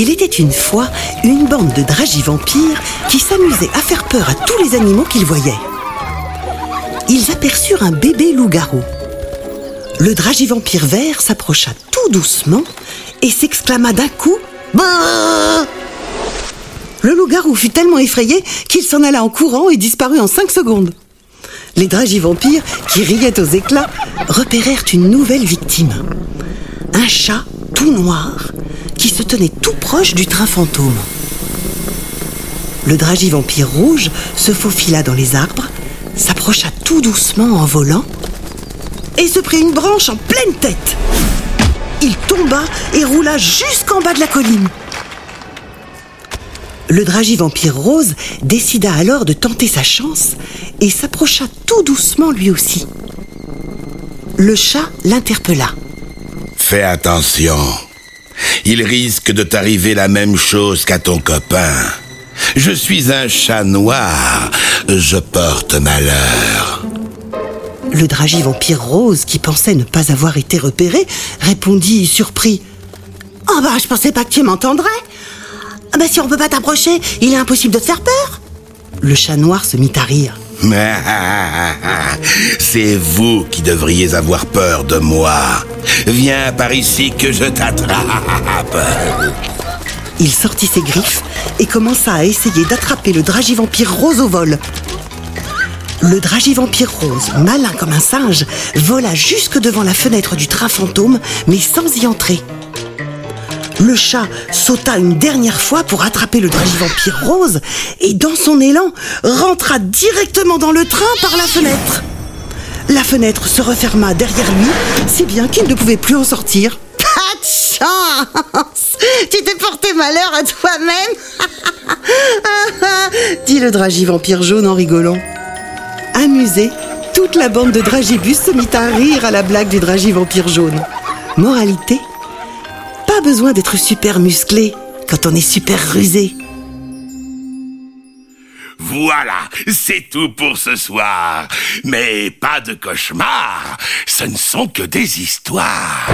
Il était une fois une bande de vampires qui s'amusaient à faire peur à tous les animaux qu'ils voyaient. Ils aperçurent un bébé loup-garou. Le vampire vert s'approcha tout doucement et s'exclama d'un coup bah Le loup-garou fut tellement effrayé qu'il s'en alla en courant et disparut en cinq secondes. Les vampires, qui riaient aux éclats, repérèrent une nouvelle victime. Un chat tout noir se tenait tout proche du train fantôme. Le vampire rouge se faufila dans les arbres, s'approcha tout doucement en volant et se prit une branche en pleine tête. Il tomba et roula jusqu'en bas de la colline. Le vampire rose décida alors de tenter sa chance et s'approcha tout doucement lui aussi. Le chat l'interpella. Fais attention. Il risque de t'arriver la même chose qu'à ton copain. Je suis un chat noir. Je porte malheur. Le vampire rose, qui pensait ne pas avoir été repéré, répondit surpris. Oh bah, je pensais pas que tu m'entendrais. Ah bah, si on peut pas t'approcher, il est impossible de te faire peur. Le chat noir se mit à rire. C'est vous qui devriez avoir peur de moi. Viens par ici que je t'attrape. Il sortit ses griffes et commença à essayer d'attraper le vampire rose au vol. Le vampire rose, malin comme un singe, vola jusque devant la fenêtre du train fantôme, mais sans y entrer. Le chat sauta une dernière fois pour attraper le vampire rose et dans son élan rentra directement dans le train par la fenêtre. La fenêtre se referma derrière lui, si bien qu'il ne pouvait plus en sortir. Pas de chance Tu t'es porté malheur à toi-même dit le vampire jaune en rigolant. Amusé, toute la bande de dragibus se mit à rire à la blague du vampire jaune. Moralité pas besoin d'être super musclé quand on est super rusé. Voilà, c'est tout pour ce soir. Mais pas de cauchemar, ce ne sont que des histoires.